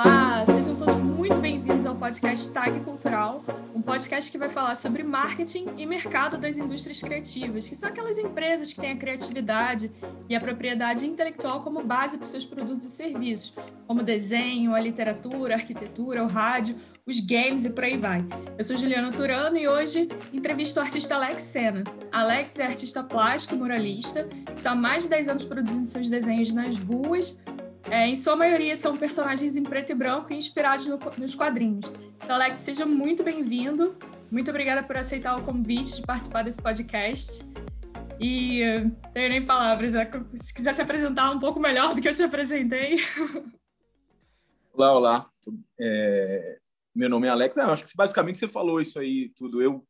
Olá, sejam todos muito bem-vindos ao podcast Tag Cultural, um podcast que vai falar sobre marketing e mercado das indústrias criativas, que são aquelas empresas que têm a criatividade e a propriedade intelectual como base para os seus produtos e serviços, como desenho, a literatura, a arquitetura, o rádio, os games e por aí vai. Eu sou Juliana Turano e hoje entrevisto o artista Alex Sena. Alex é artista plástico, muralista, está há mais de 10 anos produzindo seus desenhos nas ruas, é, em sua maioria são personagens em preto e branco inspirados no, nos quadrinhos. Então, Alex, seja muito bem-vindo. Muito obrigada por aceitar o convite de participar desse podcast. E uh, tenho nem palavras. É, se quiser se apresentar um pouco melhor do que eu te apresentei. Olá, olá. É, meu nome é Alex. Ah, acho que basicamente você falou isso aí tudo. Eu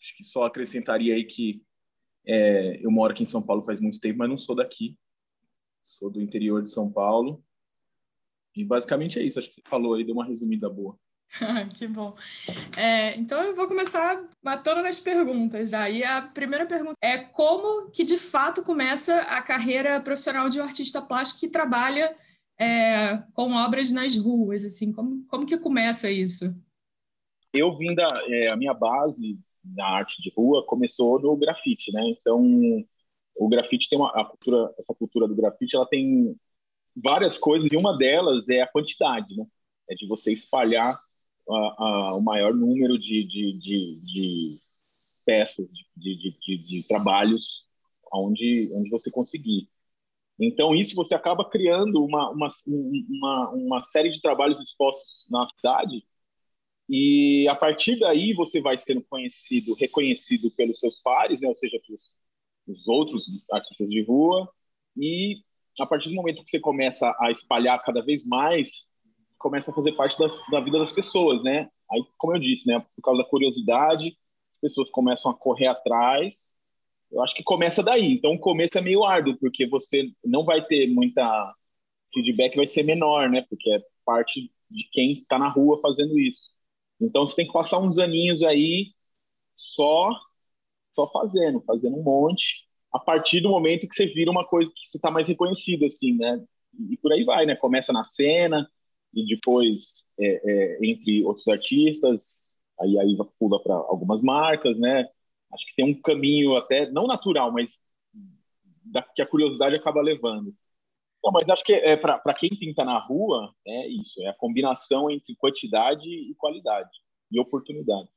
acho que só acrescentaria aí que é, eu moro aqui em São Paulo faz muito tempo, mas não sou daqui sou do interior de São Paulo. E basicamente é isso, acho que você falou aí, deu uma resumida boa. que bom. É, então eu vou começar matando nas perguntas já. E a primeira pergunta é como que de fato começa a carreira profissional de um artista plástico que trabalha é, com obras nas ruas, assim, como, como que começa isso? Eu vim da é, a minha base na arte de rua começou no grafite, né? Então o grafite tem uma a cultura, essa cultura do grafite, ela tem várias coisas e uma delas é a quantidade, né? É de você espalhar a, a, o maior número de, de, de, de peças, de, trabalhos onde, onde você conseguir. Então, isso você acaba criando uma, uma, uma, uma série de trabalhos expostos na cidade e a partir daí você vai sendo conhecido, reconhecido pelos seus pares, né? ou seja, pelos, os outros artistas de rua e a partir do momento que você começa a espalhar cada vez mais, começa a fazer parte das, da vida das pessoas, né? Aí, como eu disse, né, por causa da curiosidade, as pessoas começam a correr atrás. Eu acho que começa daí. Então, o começo é meio árduo, porque você não vai ter muita feedback, vai ser menor, né? Porque é parte de quem está na rua fazendo isso. Então, você tem que passar uns aninhos aí só só fazendo, fazendo um monte, a partir do momento que você vira uma coisa que você está mais reconhecido, assim, né? E por aí vai, né? Começa na cena e depois é, é, entre outros artistas, aí aí pula para algumas marcas, né? Acho que tem um caminho até não natural, mas da, que a curiosidade acaba levando. Não, mas acho que é, para quem pinta na rua, é isso, é a combinação entre quantidade e qualidade e oportunidade.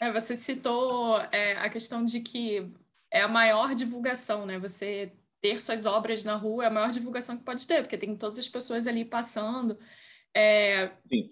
É, você citou é, a questão de que é a maior divulgação, né? Você ter suas obras na rua é a maior divulgação que pode ter, porque tem todas as pessoas ali passando. É, Sim.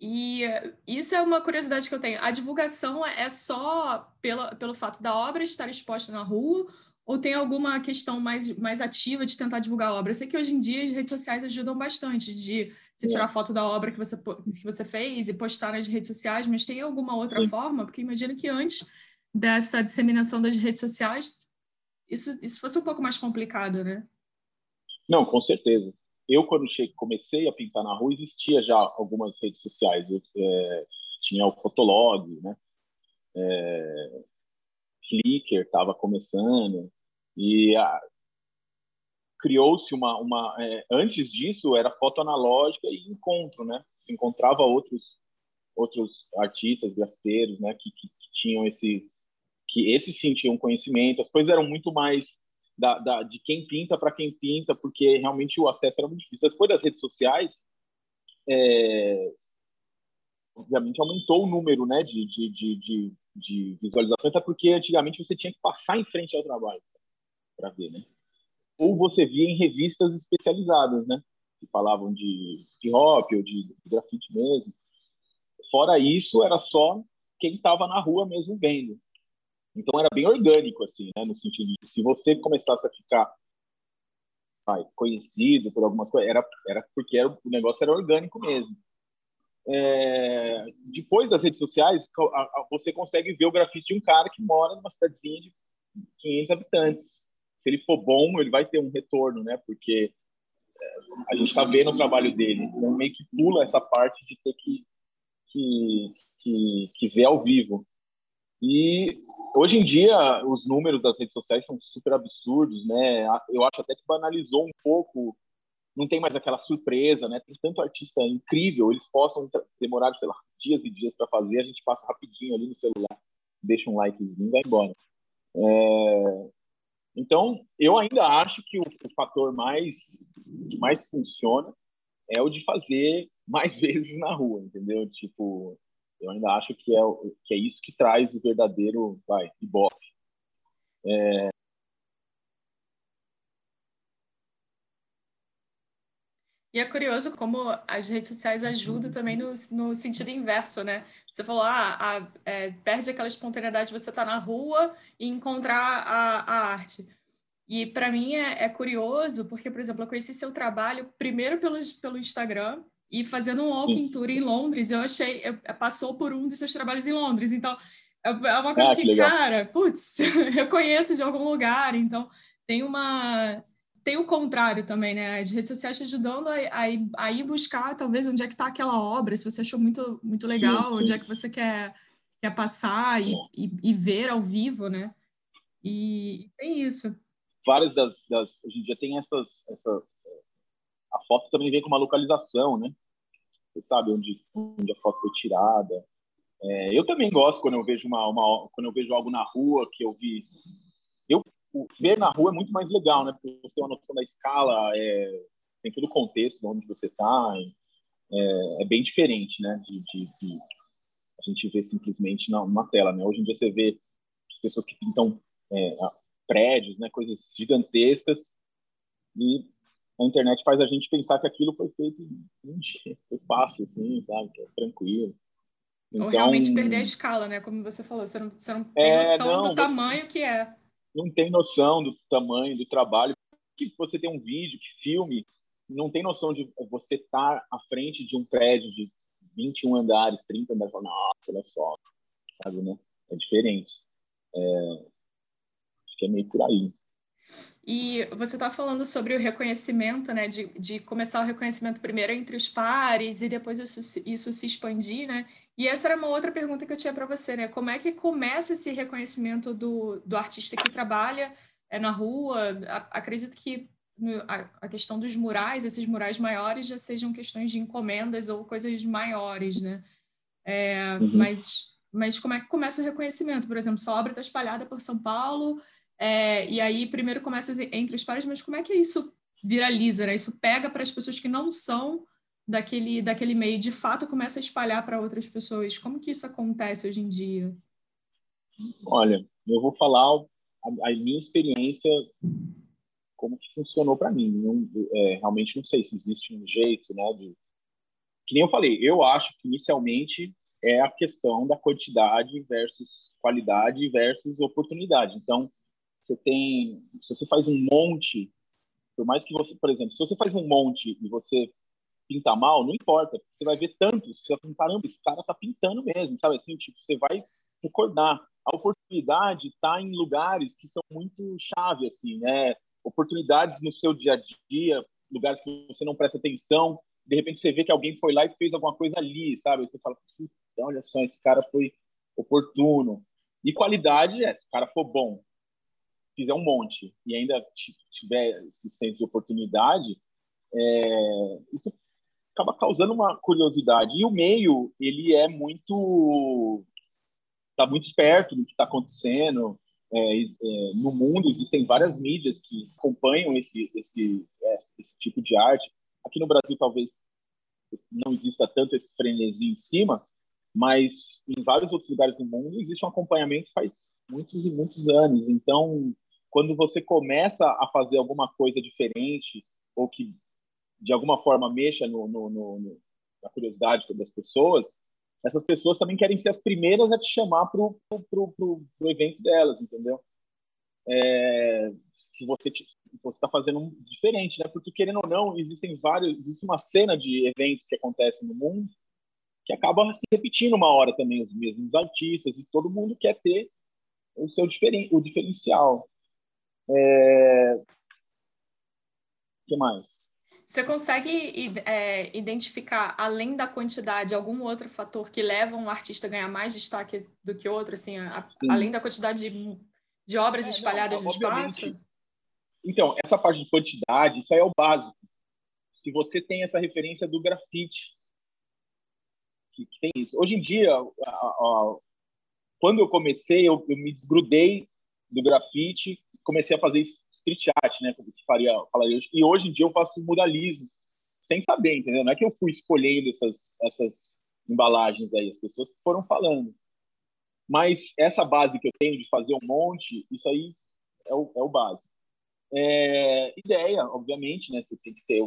E isso é uma curiosidade que eu tenho. A divulgação é só pela, pelo fato da obra estar exposta na rua ou tem alguma questão mais, mais ativa de tentar divulgar a obra? Eu sei que hoje em dia as redes sociais ajudam bastante de você tirar foto da obra que você, que você fez e postar nas redes sociais, mas tem alguma outra Sim. forma? Porque imagino que antes dessa disseminação das redes sociais, isso, isso fosse um pouco mais complicado, né? Não, com certeza. Eu, quando cheguei, comecei a pintar na rua, existia já algumas redes sociais. Eu, é, tinha o Fotolog, né? É, Flickr estava começando e criou-se uma, uma é, antes disso era foto analógica e encontro, né? Se encontrava outros outros artistas, grafiteiros, né? Que, que, que tinham esse que esses sim tinham conhecimento. As coisas eram muito mais da, da de quem pinta para quem pinta, porque realmente o acesso era muito difícil. Depois das redes sociais, é, obviamente aumentou o número, né? De, de, de, de de visualização, até porque antigamente você tinha que passar em frente ao trabalho para ver, né? Ou você via em revistas especializadas, né? Que falavam de hip hop ou de, grafite mesmo. Fora isso, era só quem estava na rua mesmo vendo. Então era bem orgânico, assim, né? No sentido de se você começasse a ficar conhecido por algumas coisas, era, era porque era, o negócio era orgânico mesmo. É, depois das redes sociais, você consegue ver o grafite de um cara que mora numa cidadezinha de 500 habitantes. Se ele for bom, ele vai ter um retorno, né? Porque é, a gente está vendo o trabalho dele. Então, meio que pula essa parte de ter que, que, que, que ver ao vivo. E hoje em dia, os números das redes sociais são super absurdos, né? Eu acho até que banalizou um pouco não tem mais aquela surpresa, né? Tem tanto artista incrível, eles possam demorar, sei lá, dias e dias para fazer, a gente passa rapidinho ali no celular, deixa um likezinho e vai embora. É... Então, eu ainda acho que o, o fator mais que mais funciona é o de fazer mais vezes na rua, entendeu? Tipo, eu ainda acho que é, que é isso que traz o verdadeiro, vai, ibope. É, E é curioso como as redes sociais ajudam também no, no sentido inverso, né? Você falou, ah, a, é, perde aquela espontaneidade de você estar tá na rua e encontrar a, a arte. E para mim é, é, curioso, porque, por exemplo, eu conheci seu trabalho primeiro pelo, pelo Instagram e fazendo um walking tour em Londres, eu achei, eu, passou por um dos seus trabalhos em Londres. Então, é, é uma coisa ah, que, que cara, putz, eu conheço de algum lugar. Então, tem uma tem o contrário também, né? As redes sociais te ajudando a, a, ir, a ir buscar, talvez, onde é que está aquela obra, se você achou muito, muito legal, sim, sim. onde é que você quer, quer passar e, e, e, ver ao vivo, né? E tem isso. Várias das, das... Hoje em dia tem essas... Essa, a foto também vem com uma localização, né? Você sabe onde, onde a foto foi tirada. É, eu também gosto quando eu vejo uma, uma, quando eu vejo algo na rua que eu vi eu o ver na rua é muito mais legal, né? Porque você tem uma noção da escala, é, tem todo o contexto de onde você está, é, é, bem diferente, né? De, de, de, a gente ver simplesmente na, numa tela, né? Hoje em dia você vê as pessoas que pintam é, prédios, né? Coisas gigantescas e a internet faz a gente pensar que aquilo foi feito um dia, foi fácil, assim, sabe? Que é tranquilo. Então, Ou realmente perder a escala, né? Como você falou, você não, você não tem é, noção não, do tamanho você... que é não tem noção do tamanho do trabalho. Que você tem um vídeo, que filme, não tem noção de você estar tá à frente de um prédio de 21 andares, 30 andares, nossa, olha só, sabe, né? É diferente. É... Acho que é meio por aí. E você está falando sobre o reconhecimento, né? De, de começar o reconhecimento primeiro entre os pares e depois isso, isso se expandir, né? E essa era uma outra pergunta que eu tinha para você, né? Como é que começa esse reconhecimento do, do artista que trabalha é, na rua? A, acredito que a, a, questão dos murais, esses murais maiores, já sejam questões de encomendas ou coisas maiores, né? É, uhum. mas, mas como é que começa o reconhecimento? Por exemplo, sua obra está espalhada por São Paulo, é, e aí primeiro começa entre os pares, mas como é que isso viraliza, né? Isso pega para as pessoas que não são daquele, daquele meio de fato começa a espalhar para outras pessoas? Como que isso acontece hoje em dia? Olha, eu vou falar a, a minha experiência, como que funcionou para mim. Não, é, realmente não sei se existe um jeito, né? De... Que nem eu falei, eu acho que inicialmente é a questão da quantidade versus qualidade versus oportunidade. Então, você tem, se você faz um monte, por mais que você, por exemplo, se você faz um monte e você pinta mal, não importa, você vai ver tanto, você vai falar, caramba, esse cara tá pintando mesmo, sabe assim, tipo, você vai recordar. A oportunidade está em lugares que são muito chave, assim, né? Oportunidades no seu dia a dia, lugares que você não presta atenção, de repente você vê que alguém foi lá e fez alguma coisa ali, sabe? Você fala, olha só, esse cara foi oportuno. E qualidade é, se o cara for bom, fizer um monte e ainda tiver esse senso de oportunidade, é, isso acaba causando uma curiosidade. E o meio, ele é muito está muito esperto do que está acontecendo é, é, no mundo. Existem várias mídias que acompanham esse, esse, esse tipo de arte. Aqui no Brasil, talvez não exista tanto esse frenesi em cima, mas em vários outros lugares do mundo existe um acompanhamento faz muitos e muitos anos. Então, quando você começa a fazer alguma coisa diferente ou que de alguma forma mexa no, no, no, na curiosidade das pessoas, essas pessoas também querem ser as primeiras a te chamar para o evento delas, entendeu? É, se você está fazendo um diferente, né? Porque querendo ou não, existem vários, existe uma cena de eventos que acontecem no mundo que acaba se repetindo uma hora também os mesmos artistas e todo mundo quer ter o seu diferen, o diferencial. É... O que mais? Você consegue é, identificar, além da quantidade, algum outro fator que leva um artista a ganhar mais destaque do que outro, assim, a, além da quantidade de, de obras é, espalhadas não, no espaço? Então, essa parte de quantidade, isso aí é o básico. se você tem essa referência do grafite, que, que tem isso. Hoje em dia, a, a, quando eu comecei, eu, eu, me desgrudei do grafite, comecei a fazer street art, né, como que faria, falaria hoje. E hoje em dia eu faço muralismo, sem saber, entendeu? Não é que eu fui escolhendo essas essas embalagens aí, as pessoas foram falando. Mas essa base que eu tenho de fazer um monte, isso aí é o, é o básico. É, ideia, obviamente, né? Você tem que ter,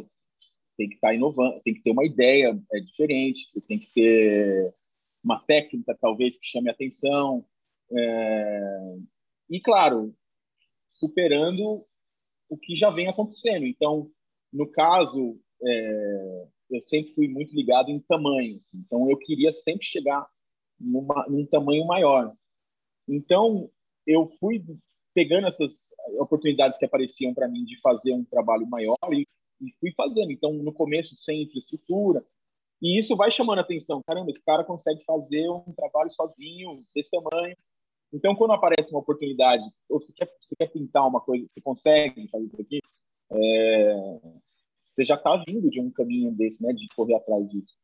tem que estar tá inovando, tem que ter uma ideia é diferente, você tem que ter uma técnica talvez que chame atenção é, e claro superando o que já vem acontecendo. Então, no caso, é, eu sempre fui muito ligado em tamanhos. Assim. Então, eu queria sempre chegar numa, num tamanho maior. Então, eu fui pegando essas oportunidades que apareciam para mim de fazer um trabalho maior e, e, fui fazendo. Então, no começo, sem infraestrutura. E isso vai chamando a atenção. Caramba, esse cara consegue fazer um trabalho sozinho, desse tamanho. Então, quando aparece uma oportunidade, ou você quer, você quer pintar uma coisa, você consegue fazer isso aqui, é, você já está vindo de um caminho desse, né, de correr atrás disso.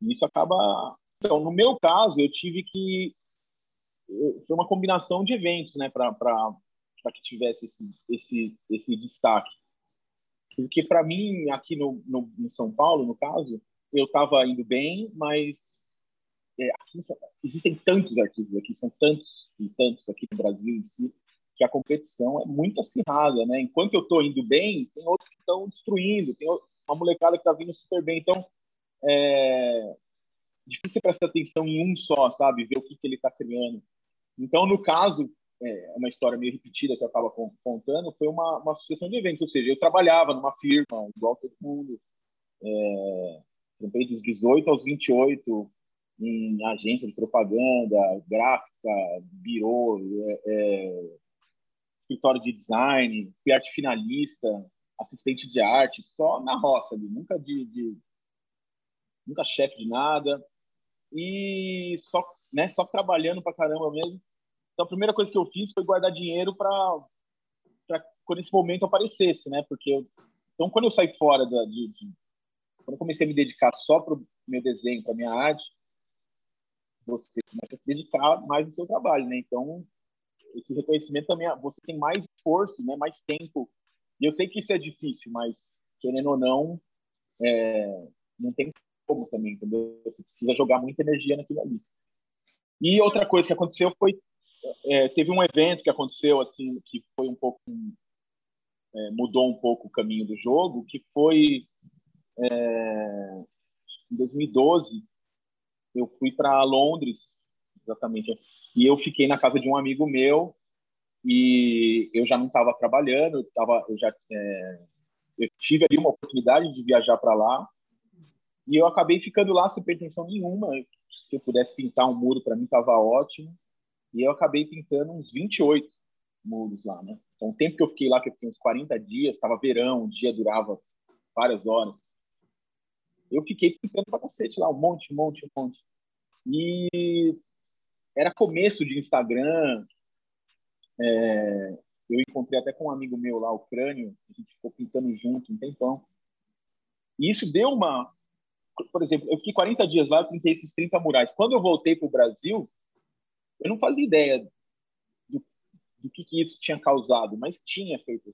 E isso acaba. Então, no meu caso, eu tive que foi uma combinação de eventos, né, para que tivesse esse, esse, esse destaque. Porque para mim, aqui no, no, em São Paulo, no caso, eu estava indo bem, mas é, existem tantos artistas aqui, são tantos e tantos aqui no Brasil em si, que a competição é muito acirrada, né? Enquanto eu estou indo bem, tem outros que estão destruindo, tem uma molecada que está vindo super bem. Então, é difícil prestar atenção em um só, sabe? Ver o que, que ele está criando. Então, no caso, é uma história meio repetida que eu estava contando, foi uma, uma sucessão de eventos. Ou seja, eu trabalhava numa firma, igual todo mundo. É, trampei dos 18 aos 28 em agência de propaganda, gráfica, birô, é, é, escritório de design, fui arte finalista, assistente de arte, só na roça ali, nunca de, de nunca chefe de nada e só, né, só trabalhando para caramba mesmo. Então a primeira coisa que eu fiz foi guardar dinheiro para para quando esse momento aparecesse, né? Porque eu, então quando eu saí fora da de, de, quando eu comecei a me dedicar só para o meu desenho, para minha arte, você começa a se dedicar mais no seu trabalho, né? Então esse reconhecimento também você tem mais esforço, né? Mais tempo. E eu sei que isso é difícil, mas querendo ou não, é, não tem como também, entendeu? Você precisa jogar muita energia naquilo ali. E outra coisa que aconteceu foi é, teve um evento que aconteceu assim que foi um pouco é, mudou um pouco o caminho do jogo, que foi é, em 2012 eu fui para Londres, exatamente, e eu fiquei na casa de um amigo meu e eu já não estava trabalhando, eu tava, eu já é, eu tive ali uma oportunidade de viajar para lá e eu acabei ficando lá sem pretensão nenhuma. Se eu pudesse pintar um muro para mim estava ótimo. E eu acabei pintando uns 28 muros lá, né? Então, o tempo que eu fiquei lá, que eu fiquei uns 40 dias, estava verão, o dia durava várias horas. Eu fiquei pintando pra cacete lá, um monte, um monte, um monte. E era começo de Instagram. É... eu encontrei até com um amigo meu lá, o Crânio, a gente ficou pintando junto um tempão. E isso deu uma. Por exemplo, eu fiquei 40 dias lá, eu pintei esses 30 murais. Quando eu voltei para o Brasil, eu não fazia ideia do, do que, que, isso tinha causado, mas tinha feito.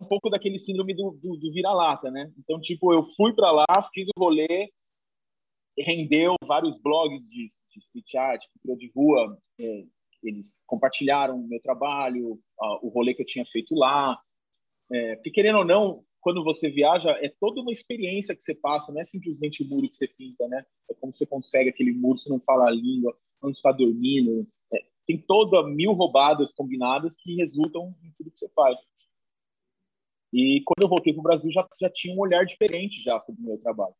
Um pouco daquele síndrome do, do, do vira-lata, né? Então, tipo, eu fui para lá, fiz o rolê, rendeu vários blogs de, de street art, cultura de rua, é, eles compartilharam o meu trabalho, o rolê que eu tinha feito lá. É, porque, querendo ou não, quando você viaja, é toda uma experiência que você passa, não é simplesmente o muro que você pinta, né? É como você consegue aquele muro, você não fala a língua, onde está dormindo. É, tem toda mil roubadas combinadas que resultam em tudo que você faz. E quando eu voltei para o Brasil, já, já tinha um olhar diferente já sobre o meu trabalho.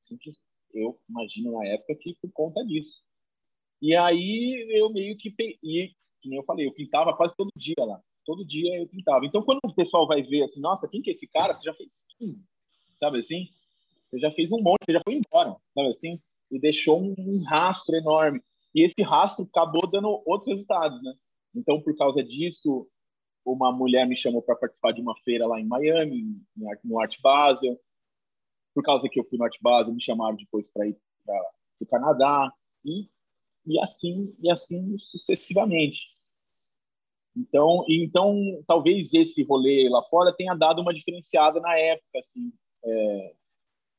Simples, eu imagino na época que por conta disso. E aí eu meio que, e, como eu falei, eu pintava quase todo dia lá. Todo dia eu pintava. Então, quando o pessoal vai ver assim, nossa, quem que é esse cara? Você já fez, sabe assim? Você já fez um monte, você já foi embora, sabe assim? E deixou um, um rastro enorme. E esse rastro acabou dando outros resultados, né? Então, por causa disso, uma mulher me chamou para participar de uma feira lá em Miami, no Art Basel. Por causa que eu fui no Art Basel, me chamaram depois para ir para o Canadá e, e assim e assim sucessivamente. Então, então talvez esse rolê lá fora tenha dado uma diferenciada na época, assim, é,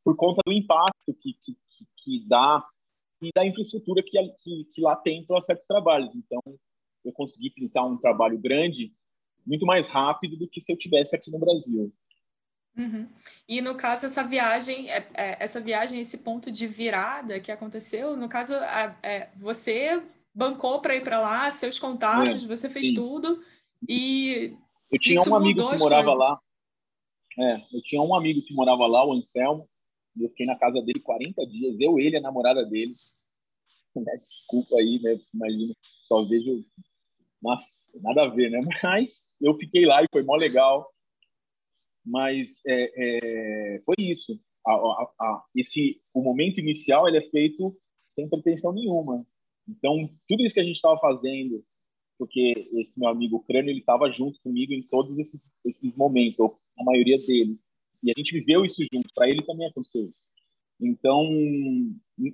por conta do impacto que, que, que dá e da infraestrutura que, que, que lá tem para certos trabalhos. Então, eu consegui pintar um trabalho grande muito mais rápido do que se eu tivesse aqui no Brasil. Uhum. E no caso essa viagem, é, é, essa viagem, esse ponto de virada que aconteceu, no caso é, você bancou para ir para lá, seus contatos, é, você fez sim. tudo e eu tinha um amigo que morava lá. É, eu tinha um amigo que morava lá, o Anselmo. Eu fiquei na casa dele 40 dias, eu, ele, a namorada dele. Desculpa aí, né? Imagina, só vejo nossa, nada a ver, né? Mas eu fiquei lá e foi mó legal. Mas é, é, foi isso. A, a, a, esse, o momento inicial ele é feito sem pretensão nenhuma. Então, tudo isso que a gente estava fazendo, porque esse meu amigo Crânio, ele estava junto comigo em todos esses, esses momentos, ou a maioria deles. E a gente viveu isso junto. Para ele também aconteceu. Então,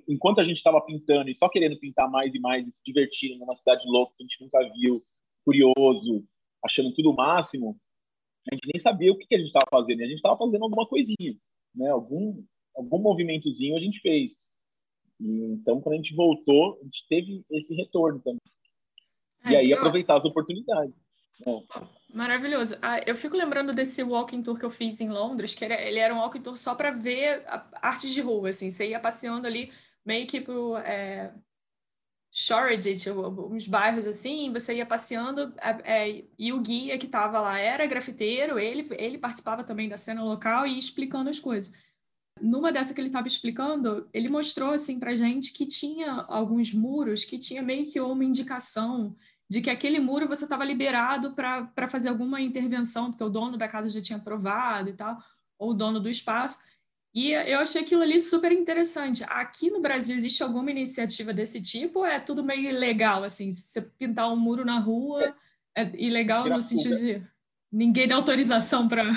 enquanto a gente estava pintando e só querendo pintar mais e mais e se divertindo numa cidade louca que a gente nunca viu, curioso, achando tudo o máximo, a gente nem sabia o que, que a gente estava fazendo. A gente estava fazendo alguma coisinha, né? Algum algum movimentozinho a gente fez. E, então, quando a gente voltou, a gente teve esse retorno também. e aí aproveitar as oportunidades. Né? Maravilhoso. Ah, eu fico lembrando desse walking tour que eu fiz em Londres, que era, ele era um walking tour só para ver artes de rua, assim. Você ia passeando ali meio que pro é, Shoreditch, uns bairros assim, você ia passeando é, e o guia que estava lá era grafiteiro, ele, ele participava também da cena local e explicando as coisas. Numa dessa que ele estava explicando, ele mostrou assim para gente que tinha alguns muros que tinha meio que uma indicação de que aquele muro você estava liberado para fazer alguma intervenção, porque o dono da casa já tinha aprovado e tal, ou o dono do espaço. E eu achei aquilo ali super interessante. Aqui no Brasil existe alguma iniciativa desse tipo é tudo meio ilegal, assim? Se você pintar um muro na rua, é ilegal no sentido de ninguém dá autorização para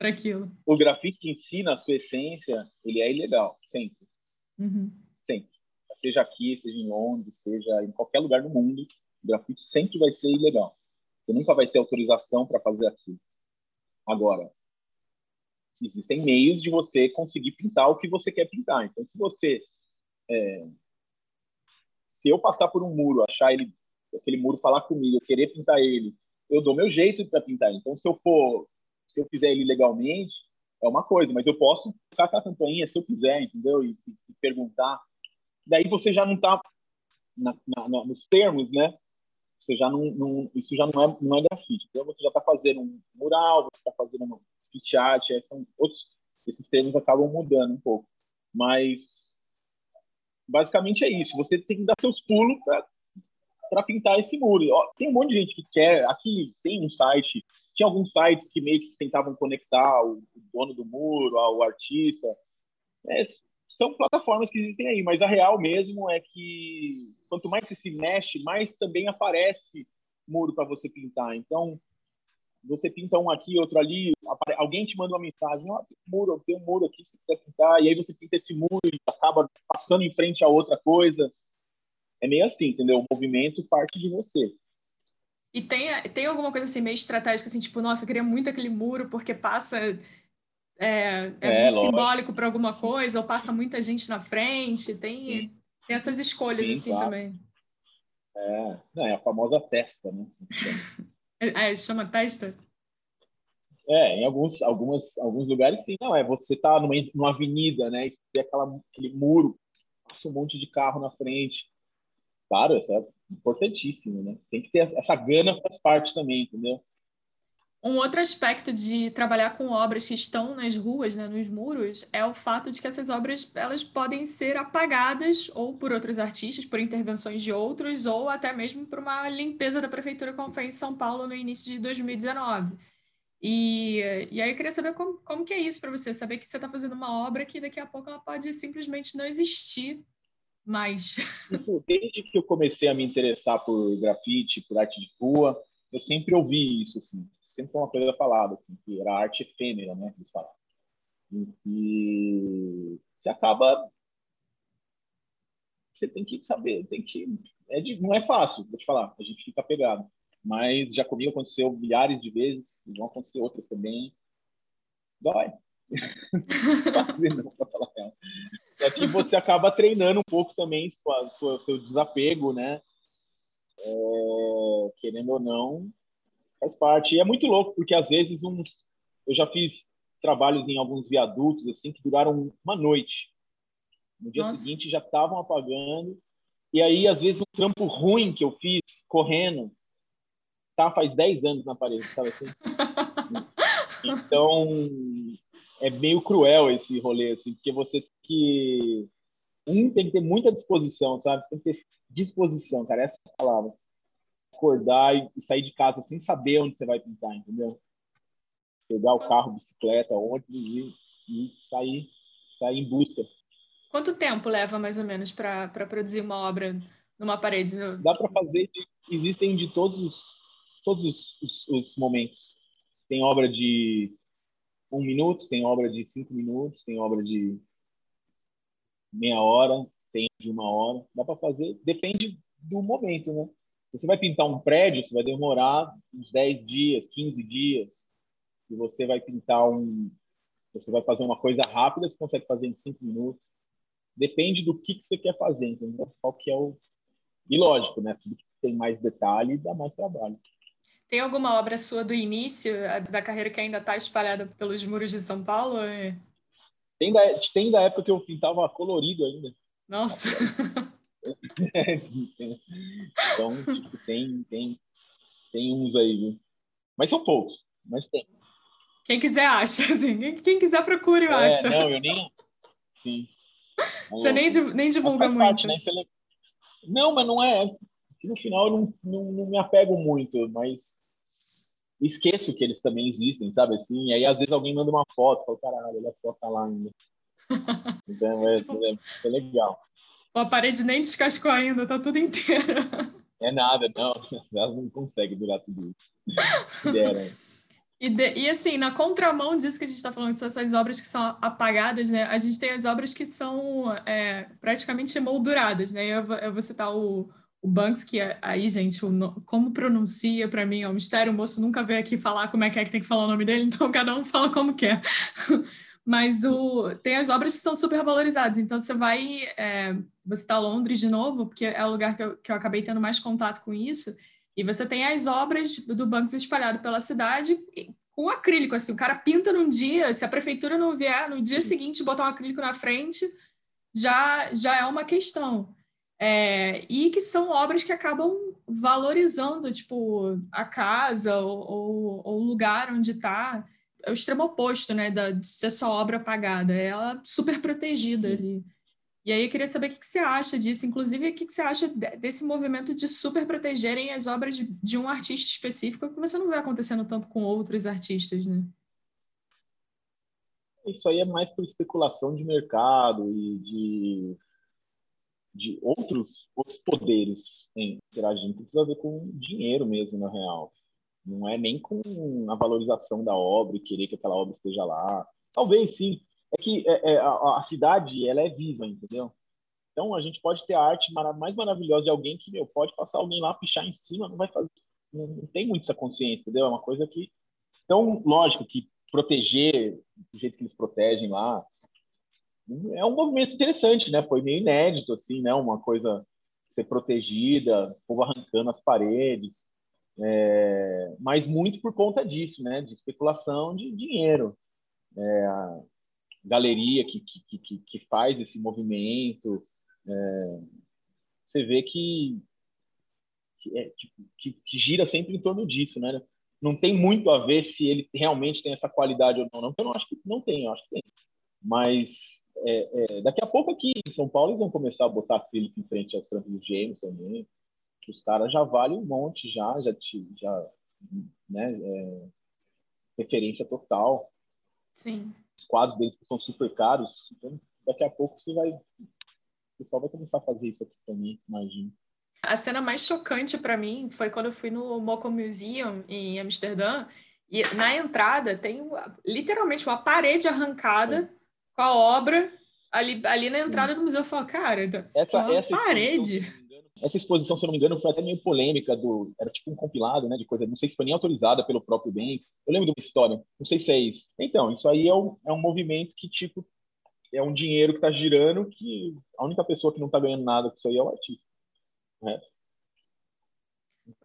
aquilo. O grafite em si, na sua essência, ele é ilegal, sempre. Uhum. Sempre. Seja aqui, seja em Londres, seja em qualquer lugar do mundo, o grafite sempre vai ser ilegal. Você nunca vai ter autorização para fazer aquilo. Agora, existem meios de você conseguir pintar o que você quer pintar. Então, se você. É, se eu passar por um muro, achar ele, aquele muro falar comigo, eu querer pintar ele, eu dou meu jeito para pintar. Então, se eu for. Se eu fizer ele legalmente, é uma coisa, mas eu posso ficar com a campainha se eu quiser, entendeu? E, e perguntar. Daí você já não está nos termos, né? Você já não, não, isso já não é, não é grafite. Então você já está fazendo um mural, você está fazendo um street art, são outros, esses termos acabam mudando um pouco. Mas basicamente é isso. Você tem que dar seus pulos para pintar esse muro. Ó, tem um monte de gente que quer. Aqui tem um site, tinha alguns sites que meio que tentavam conectar o, o dono do muro ao artista. É, são plataformas que existem aí, mas a real mesmo é que quanto mais você se mexe, mais também aparece muro para você pintar. Então, você pinta um aqui, outro ali, alguém te manda uma mensagem, ah, tem um muro, tem um muro aqui, se quiser pintar, e aí você pinta esse muro e acaba passando em frente a outra coisa. É meio assim, entendeu? O movimento parte de você. E tem, tem alguma coisa assim meio estratégica, assim, tipo, nossa, eu queria muito aquele muro porque passa é, é, é simbólico para alguma coisa, ou passa muita gente na frente, tem, tem essas escolhas Sim, assim claro. também. É, não, é a famosa testa, né? é, chama testa? É, em alguns, algumas, alguns lugares sim. Não, é você tá numa, numa avenida, né? E tem aquela, aquele muro, passa um monte de carro na frente. Claro, isso é importantíssimo, né? Tem que ter essa gana faz parte também, entendeu? Um outro aspecto de trabalhar com obras que estão nas ruas, né, nos muros, é o fato de que essas obras elas podem ser apagadas ou por outros artistas, por intervenções de outros, ou até mesmo por uma limpeza da prefeitura, como foi em São Paulo no início de 2019. E, e aí eu queria saber como, como que é isso para você, saber que você está fazendo uma obra que daqui a pouco ela pode simplesmente não existir mais. Isso, desde que eu comecei a me interessar por grafite, por arte de rua, eu sempre ouvi isso, assim, sempre foi uma coisa falada, assim, que era arte efêmera, né. E, você acaba você tem que saber, tem que é de, não é fácil, vou te falar, a gente fica pegado. Mas já comigo aconteceu milhares de vezes, vão acontecer outras também. Dói. falar Só que você acaba treinando um pouco também sua, seu desapego, né? É, querendo ou não, faz parte. E é muito louco, porque às vezes uns, eu já fiz trabalhos em alguns viadutos assim que duraram uma noite. No dia Nossa. seguinte já estavam apagando. E aí, às vezes, um trampo ruim que eu fiz correndo tá faz 10 anos na parede, sabe assim? Então, é meio cruel esse rolê, assim, porque você tem que. Um, tem que ter muita disposição, sabe? Você tem que ter disposição, cara, essa é a palavra. Acordar e sair de casa sem saber onde você vai pintar, entendeu? Pegar o carro, bicicleta, onde e, e sair, sair em busca. Quanto tempo leva mais ou menos para produzir uma obra numa parede? Dá para fazer, existem de todos os, todos os, os, os, momentos. Tem obra de um minuto, tem obra de cinco minutos, tem obra de meia hora, tem de uma hora. Dá para fazer, depende do momento, né? Se você vai pintar um prédio, você vai demorar uns 10 dias, 15 dias. Se você vai pintar um. Você vai fazer uma coisa rápida, você consegue fazer em 5 minutos depende do que, que você quer fazer, entendeu? Qual que é o... E lógico, né? Tudo que tem mais detalhe dá mais trabalho. Tem alguma obra sua do início da carreira que ainda está espalhada pelos muros de São Paulo? Tem da, tem da época que eu pintava colorido ainda. Nossa! então, tipo, tem, tem, tem uns aí, viu? Mas são poucos, mas tem. Quem quiser acha, assim. Quem quiser procure, eu é, acho. Não, eu nem... Sim. Você nem, nem divulga muito. Parte, né? Não, mas não é. No final eu não, não, não, me apego muito, mas esqueço que eles também existem, sabe assim? E aí às vezes alguém manda uma foto, fala, caralho, olha só, tá lá ainda. Então é, tipo, é, é legal. A parede nem descascou ainda, tá tudo inteiro. É nada, não. Elas não conseguem durar tudo isso. Deram. E, de, e assim, na contramão disso que a gente está falando, são essas obras que são apagadas, né? A gente tem as obras que são é, praticamente emolduradas, né? Eu, eu vou citar o, o Banks, que é, aí, gente, o, como pronuncia para mim é um mistério. O moço nunca veio aqui falar como é que é que tem que falar o nome dele, então cada um fala como quer. Mas o, tem as obras que são super valorizadas. Então você vai é, você está Londres de novo, porque é o lugar que eu, que eu acabei tendo mais contato com isso. E você tem as obras do Banks espalhado pela cidade com acrílico, assim, o cara pinta num dia, se a prefeitura não vier no dia seguinte botar um acrílico na frente, já, já é uma questão. É, e que são obras que acabam valorizando, tipo, a casa ou, o lugar onde está. É o extremo oposto, né, da, de ser sua obra apagada. É ela super protegida ali. E aí eu queria saber o que, você acha disso, inclusive o que, você acha desse movimento de super protegerem as obras de, de um artista específico, que você não vê acontecendo tanto com outros artistas, né? Isso aí é mais por especulação de mercado e de, de outros, outros poderes interagindo. Tem tudo a ver com dinheiro mesmo, na real. Não é nem com a valorização da obra e querer que aquela obra esteja lá. Talvez sim, é que é, é, a, a, cidade ela é viva, entendeu? Então a gente pode ter a arte mais maravilhosa de alguém que meu, pode passar alguém lá, pichar em cima, não vai fazer, não, não tem muito essa consciência, entendeu? É uma coisa que, então lógico que proteger do jeito que eles protegem lá é um movimento interessante, né? Foi meio inédito assim, né? Uma coisa ser protegida, o povo arrancando as paredes, é, mas muito por conta disso, né? De especulação de dinheiro. É, galeria que, que, que, que faz esse movimento. É, você vê que, é, que, que, gira sempre em torno disso, né? Não tem muito a ver se ele realmente tem essa qualidade ou não. não eu não acho que não tem, eu acho que tem. Mas é, é, daqui a pouco aqui em São Paulo eles vão começar a botar acrílico em frente aos trampos dos gêmeos também. Os caras já valem um monte, já, já, já né, é, referência total. Sim os quadros deles que são super caros. Então, daqui a pouco você vai. O pessoal vai começar a fazer isso aqui também, imagino. A cena mais chocante para mim foi quando eu fui no Moco Museum em Amsterdã e na entrada tem literalmente uma parede arrancada Sim. com a obra ali, ali na entrada Sim. do museu. Eu falo, cara, essa, essa parede. Essa exposição, se eu não me engano, foi até meio polêmica do. Era tipo um compilado, né? De coisa. Não sei se foi nem autorizada pelo próprio Banks. Eu lembro de uma história, não sei se é isso. Então, isso aí é um, é um movimento que, tipo, é um dinheiro que está girando que a única pessoa que não está ganhando nada com isso aí é o artista. O resto,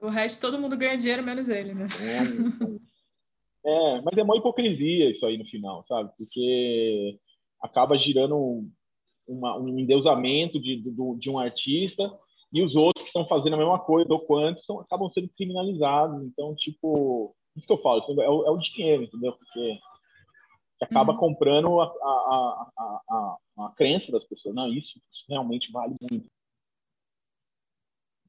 o resto todo mundo ganha dinheiro, menos ele, né? É, é, mas é uma hipocrisia isso aí no final, sabe? Porque acaba girando uma, um endeusamento de, de, de um artista e os outros que estão fazendo a mesma coisa ou quanto são, acabam sendo criminalizados. Então, tipo, isso que eu falo, é o, é o dinheiro, entendeu? Porque acaba uhum. comprando a, a, a, a, a crença das pessoas. Não, isso, isso realmente vale muito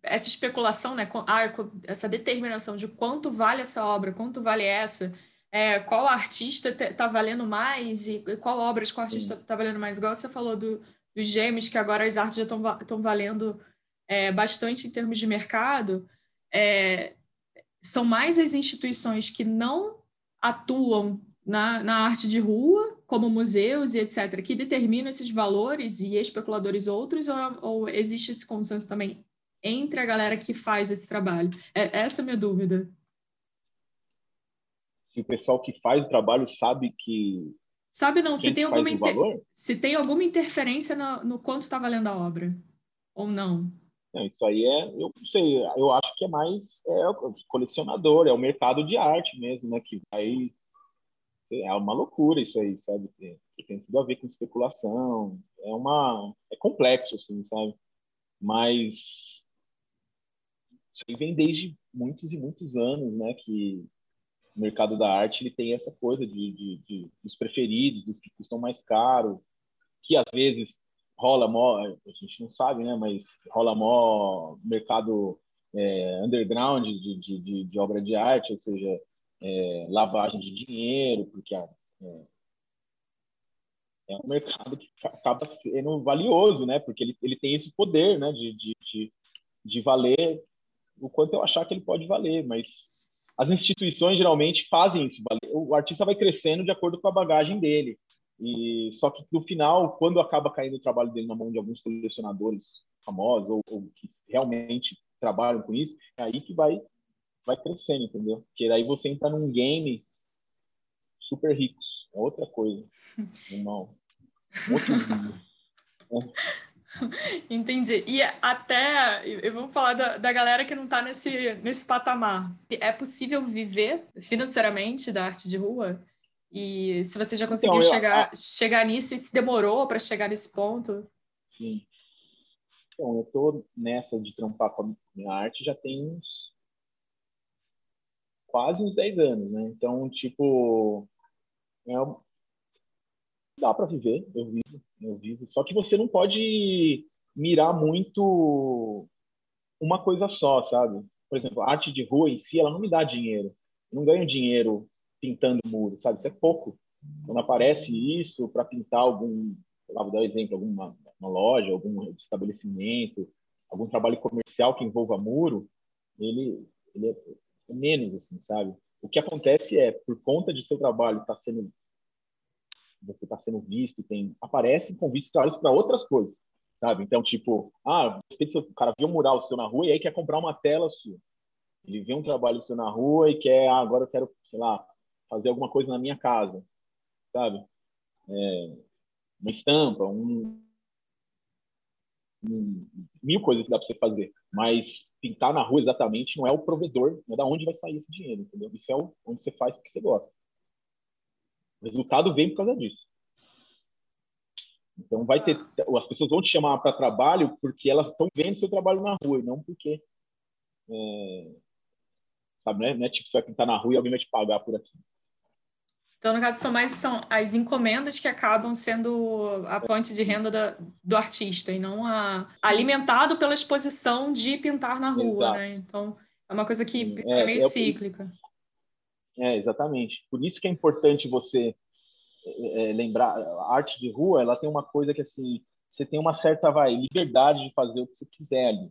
essa especulação, né, ah, essa determinação de quanto vale essa obra, quanto vale essa, é, qual artista está valendo mais e, qual obra qual artista está valendo mais, igual você falou do, dos gêmeos, que agora as artes já estão valendo é, bastante em termos de mercado, é, são mais as instituições que não atuam na, na arte de rua, como museus e etc., que determinam esses valores e especuladores outros, ou, ou existe esse consenso também entre a galera que faz esse trabalho? É, essa é a minha dúvida. Se o pessoal que faz o trabalho sabe que. Sabe não, se tem, alguma inter... se tem alguma interferência no, no quanto está valendo a obra, ou não. Não. Isso aí é, eu não sei, eu acho que é mais é o colecionador, é o mercado de arte mesmo, né? Que vai. É uma loucura isso aí, sabe? Tem tudo a ver com especulação, é uma. É complexo, assim, sabe? Mas isso aí vem desde muitos e muitos anos, né? Que o mercado da arte ele tem essa coisa de, de, de dos preferidos, dos que custam mais caro, que às vezes rola mó, a gente não sabe, né? Mas rola mó mercado é, underground de, de, de, de, obra de arte, ou seja, é, lavagem de dinheiro, porque é, é um mercado que acaba sendo valioso, né? Porque ele, ele tem esse poder, né? De, de, de, valer o quanto eu achar que ele pode valer, mas as instituições geralmente fazem isso. O artista vai crescendo de acordo com a bagagem dele. E só que no final, quando acaba caindo o trabalho dele na mão de alguns colecionadores famosos ou, ou que realmente trabalham com isso, é aí que vai vai crescendo, entendeu? Porque aí você entra num game super ricos, é outra coisa. Irmão, Entendi. E até, e vamos falar da, da galera que não está nesse, nesse patamar. É possível viver financeiramente da arte de rua? E se você já conseguiu então, eu, chegar, a... chegar nisso e se demorou para chegar nesse ponto? Sim. Então, eu estou nessa de trampar com a minha arte já tem uns quase uns 10 anos, né? Então, tipo, é, dá para viver, eu vivo, eu vivo. Só que você não pode mirar muito uma coisa só, sabe? Por exemplo, a arte de rua em si, ela não me dá dinheiro. Eu não ganho dinheiro pintando muro, sabe? Isso é pouco. Quando aparece isso para pintar algum, lá, vou dar um exemplo, alguma uma loja, algum estabelecimento, algum trabalho comercial que envolva muro, ele, ele é, é menos, assim, sabe? O que acontece é, por conta de seu trabalho estar tá sendo você está sendo visto, tem aparece convites para outras coisas, sabe? Então, tipo, ah, o cara viu um mural seu na rua e aí quer comprar uma tela sua. Ele vê um trabalho seu na rua e quer, ah, agora eu quero, sei lá, fazer alguma coisa na minha casa, sabe? É, uma estampa, um, um, mil coisas que dá para você fazer, mas pintar na rua exatamente não é o provedor, não é da onde vai sair esse dinheiro, entendeu? Isso é o, onde você faz porque você gosta. O resultado vem por causa disso. Então vai ter, as pessoas vão te chamar para trabalho porque elas estão vendo seu trabalho na rua, e não porque é, sabe, né? É tipo você vai pintar na rua e alguém vai te pagar por aqui. Então, no caso, são mais são as encomendas que acabam sendo a fonte de renda da, do artista e não a, alimentado pela exposição de pintar na rua, né? Então, é uma coisa que é, é meio é, cíclica. É, exatamente. Por isso que é importante você é, é, lembrar, a arte de rua, ela tem uma coisa que assim, você tem uma certa vai, liberdade de fazer o que você quiser ali.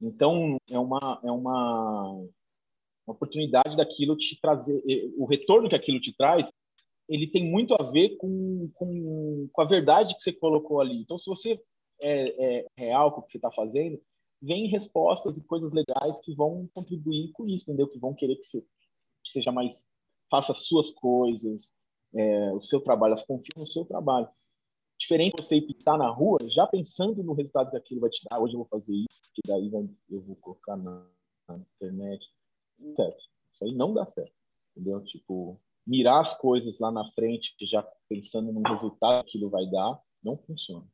Então, é uma, é uma, uma oportunidade daquilo te trazer, o retorno que aquilo te traz, ele tem muito a ver com, com, com a verdade que você colocou ali. Então, se você é, é real com o que você está fazendo, vem respostas e coisas legais que vão contribuir com isso, entendeu? Que vão querer que você seja mais, faça as suas coisas, é, o seu trabalho, elas confiam no seu trabalho. Diferente de você pintar na rua, já pensando no resultado que aquilo vai te dar. Hoje eu vou fazer isso, que daí eu vou colocar na, na internet. Certo. Isso aí não dá certo. Entendeu? Tipo, mirar as coisas lá na frente, já pensando no resultado que aquilo vai dar, não funciona.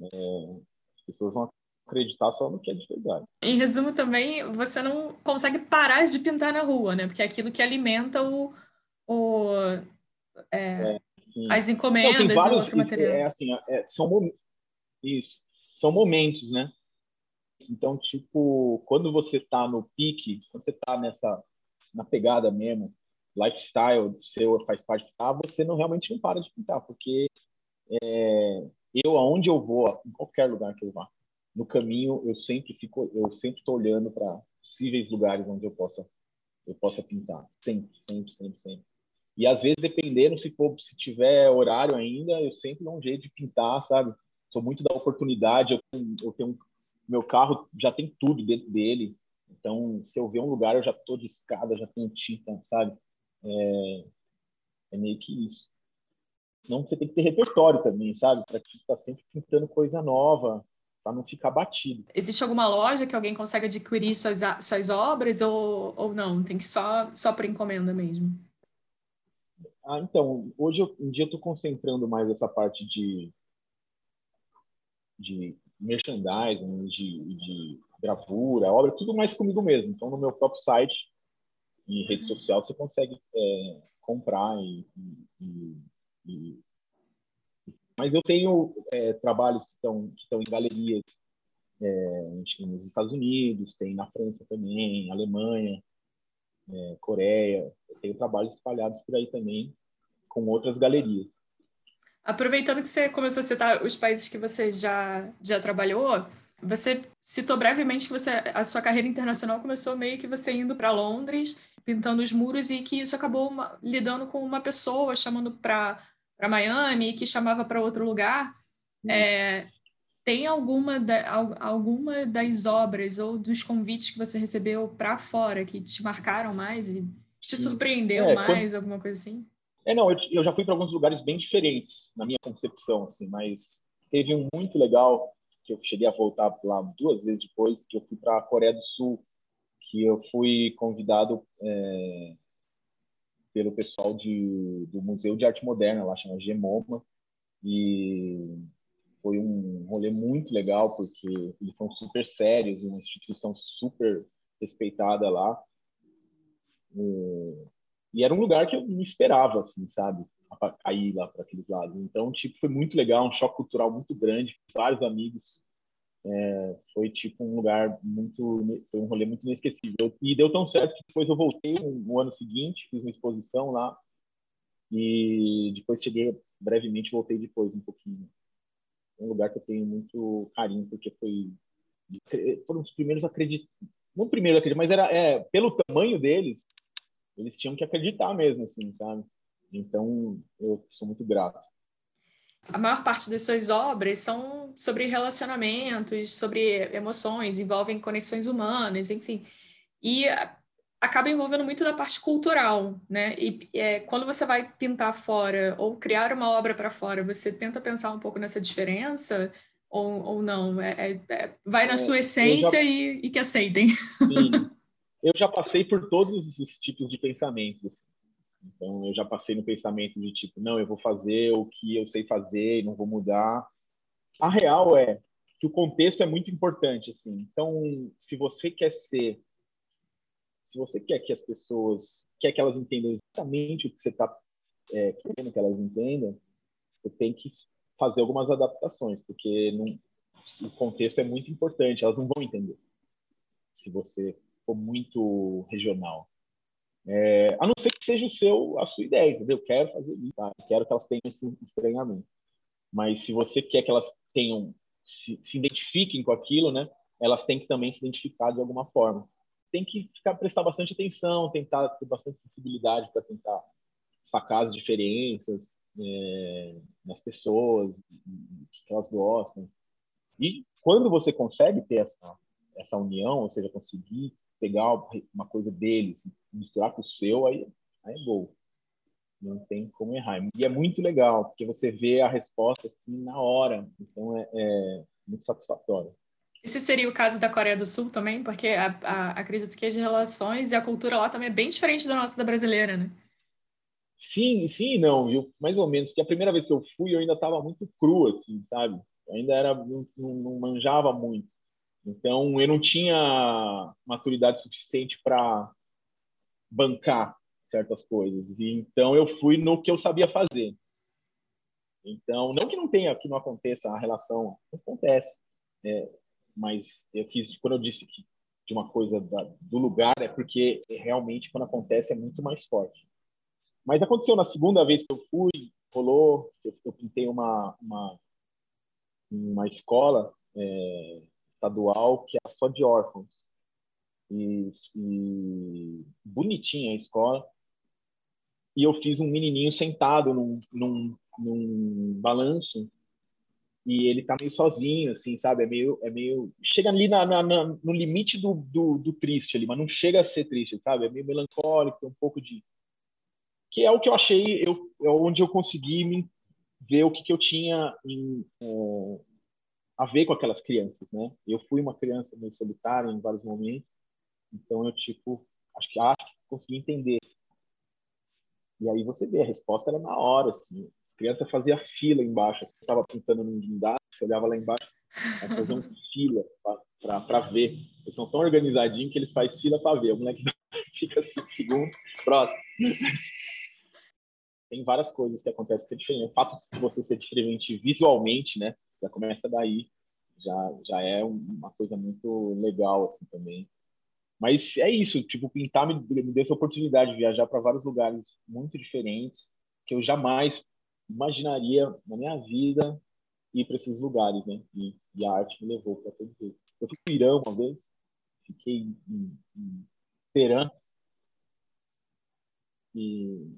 É, as pessoas vão acreditar só no que é de verdade. Em resumo, também, você não consegue parar de pintar na rua, né? Porque é aquilo que alimenta o, o é, é, as encomendas não, vários, outro material. É, assim, é, são isso, são momentos, né? Então, tipo, quando você está no pique, quando você está nessa na pegada mesmo, lifestyle seu faz parte ah, você não realmente não para de pintar, porque é, eu aonde eu vou, em qualquer lugar que eu vá, no caminho eu sempre fico, eu sempre estou olhando para possíveis lugares onde eu possa eu possa pintar, sempre, sempre, sempre, sempre. E às vezes, dependendo se for, se tiver horário ainda, eu sempre dou um jeito de pintar, sabe? Sou muito da oportunidade. Eu tenho, eu tenho meu carro já tem tudo dentro dele. Então, se eu ver um lugar, eu já tô de escada, já tenho tinta, sabe? É, é meio que isso. Não, você tem que ter repertório também, sabe? Para estar tá sempre pintando coisa nova, para não ficar batido. Existe alguma loja que alguém consegue adquirir suas, suas obras ou, ou não? Tem que só só por encomenda mesmo? Ah, então, hoje eu, um dia eu estou concentrando mais essa parte de, de merchandising, de, de gravura, obra, tudo mais comigo mesmo. Então, no meu próprio site, em rede social, você consegue é, comprar e, e, e, mas eu tenho é, trabalhos que estão que estão em galerias é, nos Estados Unidos, tem na França também, Alemanha, é, Coreia. Eu tenho trabalhos espalhados por aí também, com outras galerias. Aproveitando que você começou a citar os países que você já, já trabalhou, você citou brevemente que você, a sua carreira internacional começou meio que você indo para Londres, pintando os muros, e que isso acabou uma, lidando com uma pessoa, chamando para Miami, que chamava para outro lugar. Hum. É, tem alguma, da, alguma das obras ou dos convites que você recebeu para fora que te marcaram mais e te surpreendeu é, mais, quando... alguma coisa assim? É, não, eu, eu já fui para alguns lugares bem diferentes na minha concepção, assim, mas teve um muito legal que eu cheguei a voltar lá duas vezes depois, que eu fui para a Coreia do Sul, que eu fui convidado é, pelo pessoal de, do Museu de Arte Moderna, lá chama Gemoma, e foi um rolê muito legal, porque eles são super sérios, uma instituição super respeitada lá. E era um lugar que eu não esperava, assim, sabe? Cair lá para aqueles lados. Então, tipo, foi muito legal, um choque cultural muito grande, vários amigos. É, foi, tipo, um lugar muito... Foi um rolê muito inesquecível. E deu tão certo que depois eu voltei no, no ano seguinte, fiz uma exposição lá. E depois cheguei, brevemente, voltei depois um pouquinho um lugar que eu tenho muito carinho, porque foi foram os primeiros a acreditar, não primeiro acreditar, mas era é, pelo tamanho deles, eles tinham que acreditar mesmo, assim, sabe? Então, eu sou muito grato. A maior parte das suas obras são sobre relacionamentos, sobre emoções, envolvem conexões humanas, enfim. E acaba envolvendo muito da parte cultural, né? E é, quando você vai pintar fora ou criar uma obra para fora, você tenta pensar um pouco nessa diferença ou, ou não? É, é, é vai na é, sua essência já... e, e, que aceitem. Sim. Eu já passei por todos esses tipos de pensamentos. Então, eu já passei no pensamento de tipo, não, eu vou fazer o que eu sei fazer e não vou mudar. A real é que o contexto é muito importante, assim. Então, se você quer ser se você quer que as pessoas, quer que elas entendam exatamente o que você está é, querendo que elas entendam, você tem que fazer algumas adaptações, porque não, o contexto é muito importante, elas não vão entender se você for muito regional. É, a não ser que seja o seu, a sua ideia, entendeu? Eu quero fazer isso, tá? quero que elas tenham esse estranhamento. Mas se você quer que elas tenham, se, se identifiquem com aquilo, né? elas têm que também se identificar de alguma forma. Tem que ficar, prestar bastante atenção, tentar ter bastante sensibilidade para tentar sacar as diferenças é, nas pessoas, o que elas gostam. E quando você consegue ter essa, essa união, ou seja, conseguir pegar uma coisa deles, misturar com o seu, aí, aí é gol. Não tem como errar. E é muito legal, porque você vê a resposta assim na hora. Então é, é muito satisfatório. Esse seria o caso da Coreia do Sul também, porque a, a, acredito que as relações e a cultura lá também é bem diferente da nossa da brasileira, né? Sim, sim e não, viu? Mais ou menos, porque a primeira vez que eu fui eu ainda estava muito cru, assim, sabe? Eu ainda era, não, não manjava muito. Então, eu não tinha maturidade suficiente para bancar certas coisas. E, então, eu fui no que eu sabia fazer. Então, não que não tenha, que não aconteça a relação, acontece. É, mas eu quis, quando eu disse que de uma coisa da, do lugar, é porque realmente quando acontece é muito mais forte. Mas aconteceu na segunda vez que eu fui, rolou, eu, eu pintei uma, uma, uma escola é, estadual que é só de órfãos. E, e, bonitinha a escola. E eu fiz um menininho sentado num, num, num balanço e ele tá meio sozinho, assim, sabe? É meio, é meio chega ali na, na, na, no limite do, do, do, triste ali, mas não chega a ser triste, sabe? É meio melancólico, um pouco de que é o que eu achei, eu, é onde eu consegui me ver o que, que eu tinha em, é, a ver com aquelas crianças, né? Eu fui uma criança meio solitária em vários momentos, então eu tipo acho que acho que consegui entender. E aí você vê a resposta era na hora, assim criança fazia fila embaixo. Você estava pintando num guindaste, você olhava lá embaixo, aí faziam fila para ver. Eles são tão organizadinhos que eles fazem fila para ver. O moleque fica cinco segundos, próximo. Tem várias coisas que acontecem que é diferente. O fato de você ser diferente visualmente, né? Já começa daí. Já, já é uma coisa muito legal, assim, também. Mas é isso, tipo, pintar me, me deu essa oportunidade de viajar para vários lugares muito diferentes que eu jamais imaginaria na minha vida ir para esses lugares, né? E, e, a arte me levou para todos eles. Eu fui para Irã uma vez, fiquei em, em e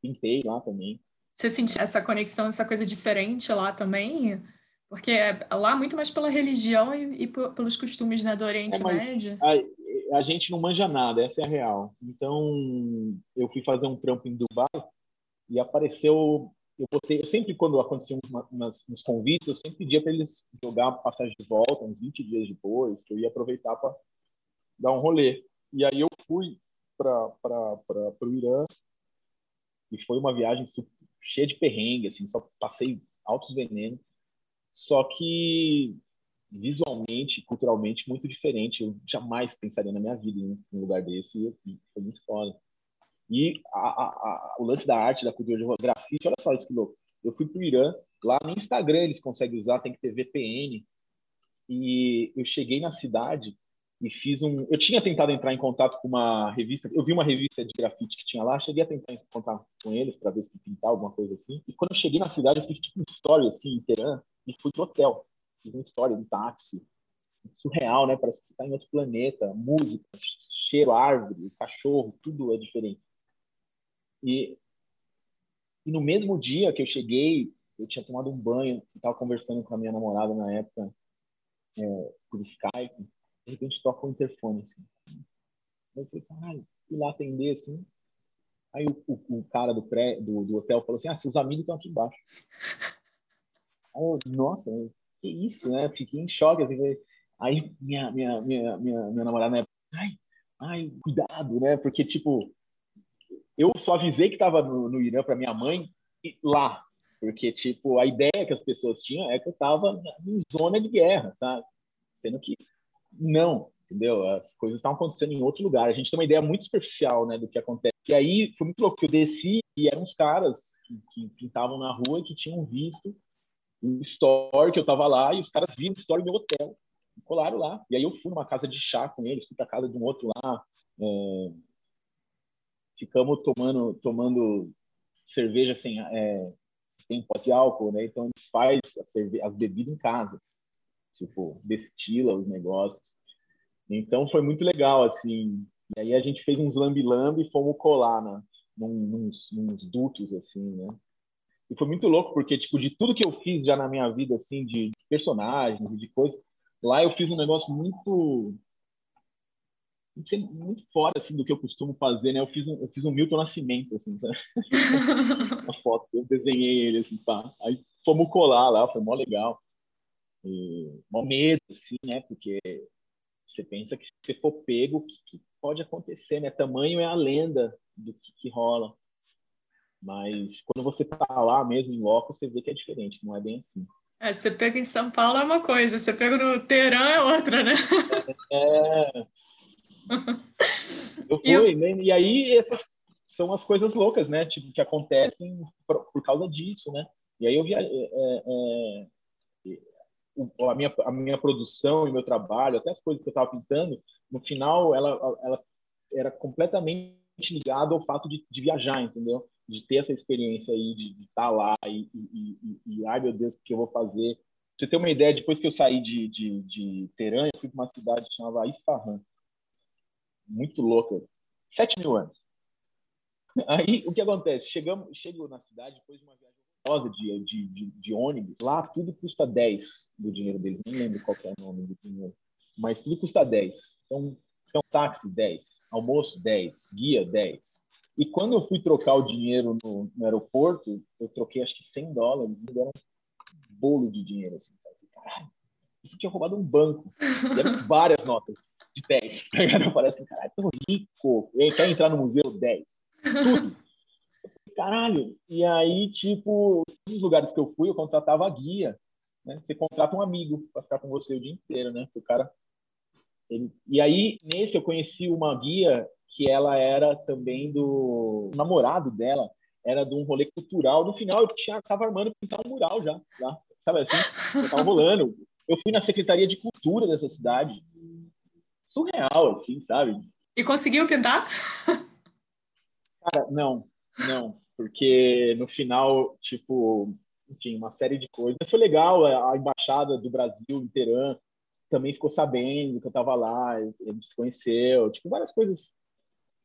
pintei lá também. Você sentiu essa conexão, essa coisa diferente lá também? Porque é lá muito mais pela religião e, e pelos costumes né, do Oriente é, Médio. A, a gente não manja nada, essa é a real. Então, eu fui fazer um trampo em Dubai e apareceu eu botei, eu sempre quando aconteciam umas, uns convites, eu sempre pedia para eles jogar passagem de volta uns 20 dias depois, que eu ia aproveitar para dar um rolê. E aí eu fui para o Irã e foi uma viagem cheia de perrengue, assim, só passei altos venenos. Só que visualmente, culturalmente, muito diferente. Eu jamais pensaria na minha vida em um lugar desse e foi muito foda. E a, a, a, o lance da arte, da cultura de grafite, olha só isso que louco. Eu fui para o Irã, lá no Instagram eles conseguem usar, tem que ter VPN. E eu cheguei na cidade e fiz um. Eu tinha tentado entrar em contato com uma revista, eu vi uma revista de grafite que tinha lá, cheguei a tentar entrar em contato com eles para ver se pintar alguma coisa assim. E quando eu cheguei na cidade, eu fiz tipo uma história assim, em Teherã, e fui pro hotel. Fiz uma história um táxi. Surreal, né? Parece que você está em outro planeta. Música, cheiro, árvore, cachorro, tudo é diferente. E, e no mesmo dia que eu cheguei, eu tinha tomado um banho, estava conversando com a minha namorada na época é, por Skype, de repente toca o interfone. Assim. Eu falei, caralho, fui lá atender assim. Aí o, o, o cara do, pré, do, do, hotel falou assim: Ah, seus amigos estão aqui embaixo. Eu, nossa, que isso, né? Fiquei em choque. Assim, aí minha, minha, minha, minha, minha namorada na época, ai, ai, cuidado, né? Porque, tipo, eu só avisei que estava no, no, Irã para minha mãe lá, porque tipo a ideia que as pessoas tinham é que eu estava em zona de guerra, sabe? Sendo que não, entendeu? As coisas estavam acontecendo em outro lugar. A gente tem uma ideia muito superficial, né, do que acontece. E aí foi muito louco que eu desci e eram uns caras que, pintavam na rua e que tinham visto o story que eu estava lá e os caras viram o story no meu hotel, colaram lá. E aí eu fui numa casa de chá com eles, fui para casa de um outro lá. É ficamos tomando tomando cerveja sem é, tem pó de álcool, né? Então a gente faz cerve- as bebidas em casa. tipo, destila os negócios. Então foi muito legal, assim. E aí a gente fez uns lambi-lambi e fomos colar na, num, nos, nos dutos, assim, né? E foi muito louco, porque, tipo, de tudo que eu fiz já na minha vida, assim, de, personagens e de coisas, lá eu fiz um negócio muito muito fora assim do que eu costumo fazer, né? Eu fiz um, eu fiz um Milton Nascimento assim, sabe? uma foto, eu desenhei ele assim, pá. Aí fomos colar lá, foi mó legal. E, mó medo assim, né? Porque você pensa que se você for pego, o que, que, pode acontecer, né? Tamanho é a lenda do que, que rola. Mas quando você tá lá mesmo em loco, você vê que é diferente, não é bem assim. É, você pega em São Paulo é uma coisa, você pega no Teherã é outra, né? É. Eu fui, eu... Né? E aí essas são as coisas loucas, né? Tipo, que acontecem por, por causa disso, né? E aí eu vi é, é, é, a, minha, a minha produção e meu trabalho, até as coisas que eu estava pintando, no final ela, ela era completamente ligada ao fato de, de viajar, entendeu? De ter essa experiência aí, de estar tá lá e, e, e, e, ai meu Deus, o que eu vou fazer? Você ter uma ideia, depois que eu saí de, de, de eu fui para uma cidade que chamava Isfahan. Muito louca. Sete mil anos. Aí, o que acontece? Chegamos, chego na cidade depois de uma viagem de, de, de, de, ônibus. Lá tudo custa 10 do dinheiro deles. Nem lembro qual é o nome do dinheiro. Mas tudo custa 10. Então, então táxi, 10. Almoço, 10. Guia, 10 e quando eu fui trocar o dinheiro no, no aeroporto, eu troquei acho que 100 dólares, me deram um bolo de dinheiro, assim, sabe? Caralho, isso tinha roubado um banco. Deram várias notas de 10, tá ligado? Parece, assim, caralho, tão rico. Quer entrar no museu 10. Tudo. Caralho. E aí, tipo, nos lugares que eu fui, eu contratava guia. Né? Você contrata um amigo para ficar com você o dia inteiro, né? O cara. Ele... E aí, nesse, eu conheci uma guia que ela era também do o namorado dela, era de um rolê cultural. No final, eu tinha tava armando pintar um mural já, sabe assim? tava rolando. Eu fui na Secretaria de Cultura dessa cidade. Surreal, assim, sabe? E conseguiu pintar? Cara, não, não, porque no final, tipo, enfim, uma série de coisas. Foi legal, a embaixada do Brasil em Teherã também ficou sabendo que eu tava lá, ele se conheceu, tipo, várias coisas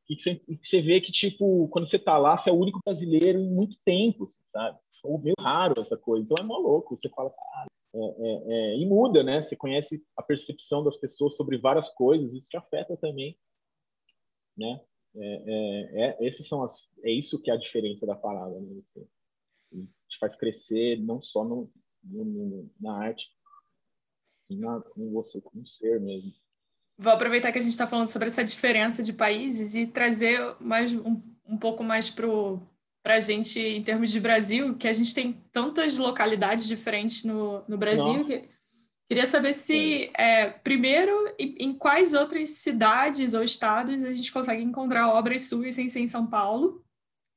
e que você, você vê que, tipo, quando você tá lá, você é o único brasileiro em muito tempo, sabe? É meio raro essa coisa. Então é mó louco. Você fala, é, é, é, e muda, né? Você conhece a percepção das pessoas sobre várias coisas, isso te afeta também, né? É, é, é, esses são as, é isso que é a diferença da parada, né? Você, te faz crescer não só no, no na arte, sim na, com você como ser mesmo. Vou aproveitar que a gente está falando sobre essa diferença de países e trazer mais um, um pouco mais para a gente em termos de Brasil, que a gente tem tantas localidades diferentes no, no Brasil. Que, queria saber se, é, primeiro, em quais outras cidades ou estados a gente consegue encontrar obras suas sem ser em São Paulo?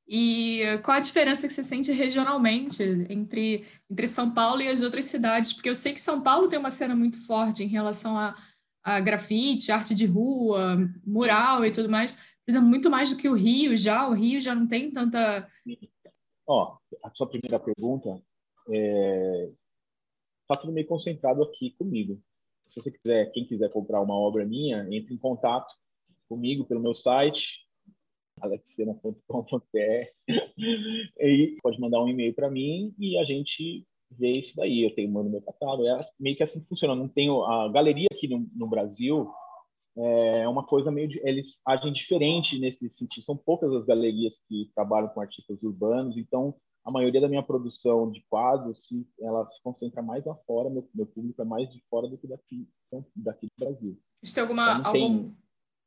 E qual a diferença que você sente regionalmente entre, entre São Paulo e as outras cidades? Porque eu sei que São Paulo tem uma cena muito forte em relação a a grafite, arte de rua, mural e tudo mais, exemplo, muito mais do que o Rio já. O Rio já não tem tanta. Ó, a sua primeira pergunta é... tá tudo meio concentrado aqui comigo. Se você quiser, quem quiser comprar uma obra minha, entre em contato comigo pelo meu site alexena.com.br e pode mandar um e-mail para mim e a gente ver isso daí. Eu tenho mando meu catálogo. É meio que assim que funciona. Não tenho a galeria aqui no, no Brasil é uma coisa meio de, eles agem diferente nesse sentido. São poucas as galerias que trabalham com artistas urbanos, então a maioria da minha produção de quadros se, ela se concentra mais lá fora. Meu, meu público é mais de fora do que daqui, daqui do Brasil. Tem alguma então, algum, tem...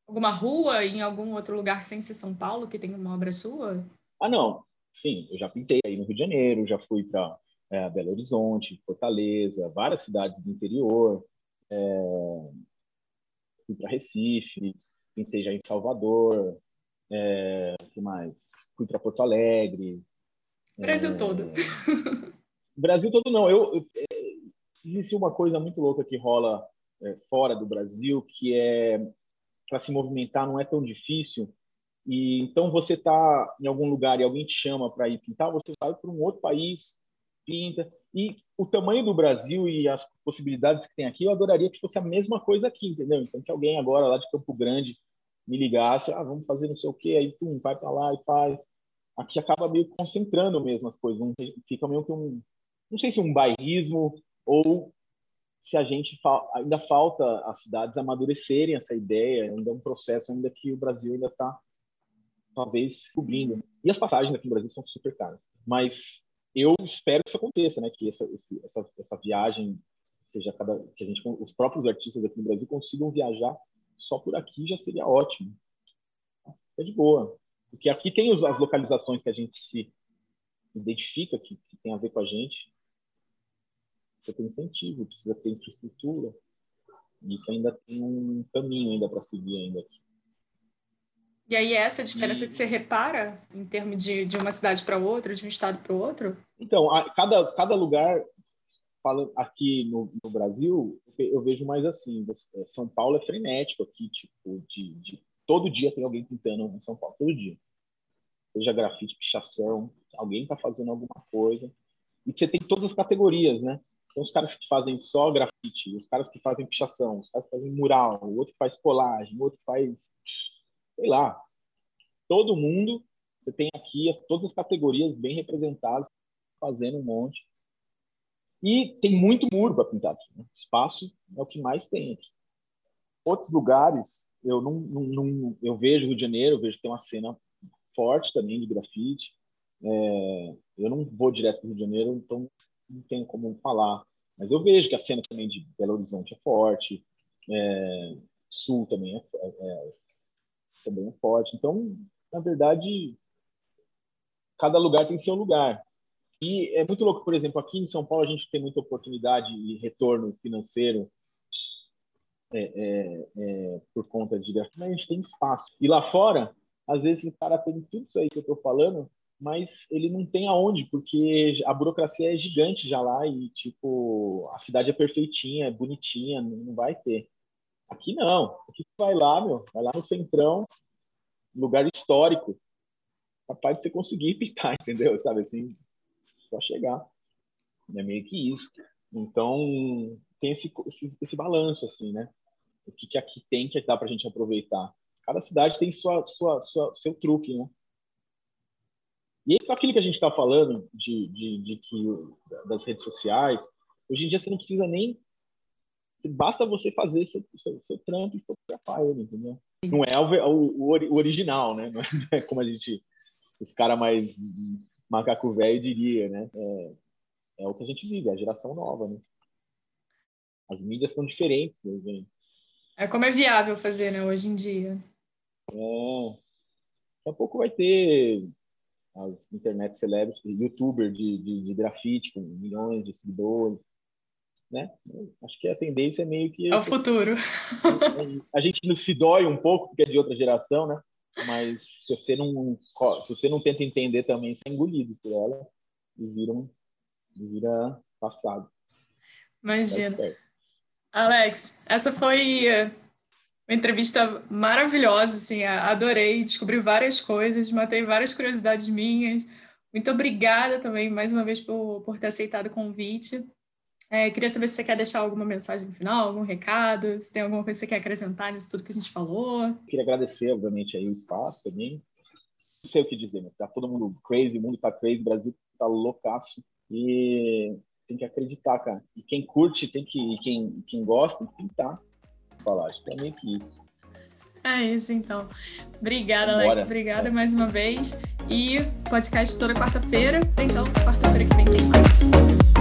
alguma rua em algum outro lugar sem ser São Paulo que tem uma obra sua? Ah, não. Sim, eu já pintei aí no Rio de Janeiro, já fui para é, Belo Horizonte, Fortaleza, várias cidades do interior. É, fui para Recife, pintei já em Salvador, é, que mais? Fui para Porto Alegre. Brasil é, todo. Brasil todo não. Eu, eu é, existe uma coisa muito louca que rola é, fora do Brasil, que é para se movimentar não é tão difícil. E então você está em algum lugar e alguém te chama para ir pintar, você vai para um outro país pinta. E o tamanho do Brasil e as possibilidades que tem aqui, eu adoraria que fosse a mesma coisa aqui, entendeu? Então, que alguém agora lá de Campo Grande me ligasse, ah, vamos fazer não sei o quê, aí pum, vai para lá e faz. Aqui acaba meio concentrando mesmo as coisas, um, fica meio que um, não sei se um bairrismo ou se a gente fa ainda falta as cidades amadurecerem essa ideia, ainda é um processo ainda que o Brasil ainda está talvez subindo. E as passagens aqui no Brasil são super caras, mas eu espero que isso aconteça, né? Que essa, essa, essa viagem seja cada que a gente os próprios artistas aqui no Brasil consigam viajar só por aqui já seria ótimo. É de boa, porque aqui tem as localizações que a gente se identifica que, que tem a ver com a gente. Você tem incentivo, precisa ter infraestrutura. E isso ainda tem um caminho ainda para seguir ainda aqui. E aí essa é a diferença e... que você repara em termos de, de uma cidade para outra, de um estado para o outro? Então, a, cada, cada lugar, aqui no, no, Brasil, eu vejo mais assim, é, São Paulo é frenético aqui, tipo, de, de todo dia tem alguém pintando em São Paulo, todo dia. Seja grafite, pichação, alguém está fazendo alguma coisa. E você tem todas as categorias, né? Tem os caras que fazem só grafite, os caras que fazem pichação, os caras que fazem mural, o outro faz colagem, o outro faz sei lá, todo mundo, você tem aqui as, todas as categorias bem representadas, fazendo um monte. E tem muito muro para pintar aqui. Né? Espaço é o que mais tem aqui. Outros lugares, eu não, não, não, eu vejo Rio de Janeiro, eu vejo que tem uma cena forte também de grafite. É, eu não vou direto para o Rio de Janeiro, então não tenho como falar. Mas eu vejo que a cena também de Belo Horizonte é forte, é, Sul também é, é, também é forte. Então, na verdade, cada lugar tem seu lugar. E é muito louco, por exemplo, aqui em São Paulo a gente tem muita oportunidade e retorno financeiro é, é, é, por conta de mas a gente tem espaço. E lá fora, às vezes o cara tem tudo isso aí que eu estou falando, mas ele não tem aonde, porque a burocracia é gigante já lá e, tipo, a cidade é perfeitinha, é bonitinha, não vai ter. Aqui não. Aqui vai lá, meu, vai lá no centrão, lugar histórico, capaz de você conseguir pintar, entendeu? Sabe assim, só chegar. É meio que isso. Então, tem esse, esse, esse balanço, assim, né? O que, que aqui tem que dá para a gente aproveitar. Cada cidade tem sua, sua, sua, seu truque, né? E aí, aquilo que a gente está falando de, de, de que das redes sociais, hoje em dia você não precisa nem basta você fazer seu, seu, seu trampo e fotografar ele, entendeu? Não é o, o, o original, né? Não é como a gente, os cara mais macaco velho diria, né? É, é, o que a gente vive, é a geração nova, né? As mídias são diferentes, né? É como é viável fazer, né, hoje em dia. É. Daqui a pouco vai ter as internet celebrities, youtuber de, de, de grafite com milhões de seguidores né? Acho que a tendência é meio que. É o futuro. A gente se dói um pouco, porque é de outra geração, né? Mas se você não, se você não tenta entender também, você é engolido por ela e vira, um, vira passado. Imagina. Alex, essa foi eh, uma entrevista maravilhosa, assim, adorei, descobri várias coisas, matei várias curiosidades minhas. Muito obrigada também, mais uma vez, por, por ter aceitado o convite. É, queria saber se você quer deixar alguma mensagem no final, algum recado, se tem alguma coisa que você quer acrescentar nisso tudo que a gente falou. Queria agradecer, obviamente, aí o espaço também. Não sei o que dizer, mas tá todo mundo crazy, o mundo tá crazy, o Brasil tá loucaço. E tem que acreditar, cara. E quem curte, tem que, e quem, quem gosta, tem que pintar. Falar, acho que é meio que isso. É isso, então. Obrigada, Alex. Obrigada mais uma vez. E podcast toda quarta-feira. Então, quarta-feira que vem tem mais.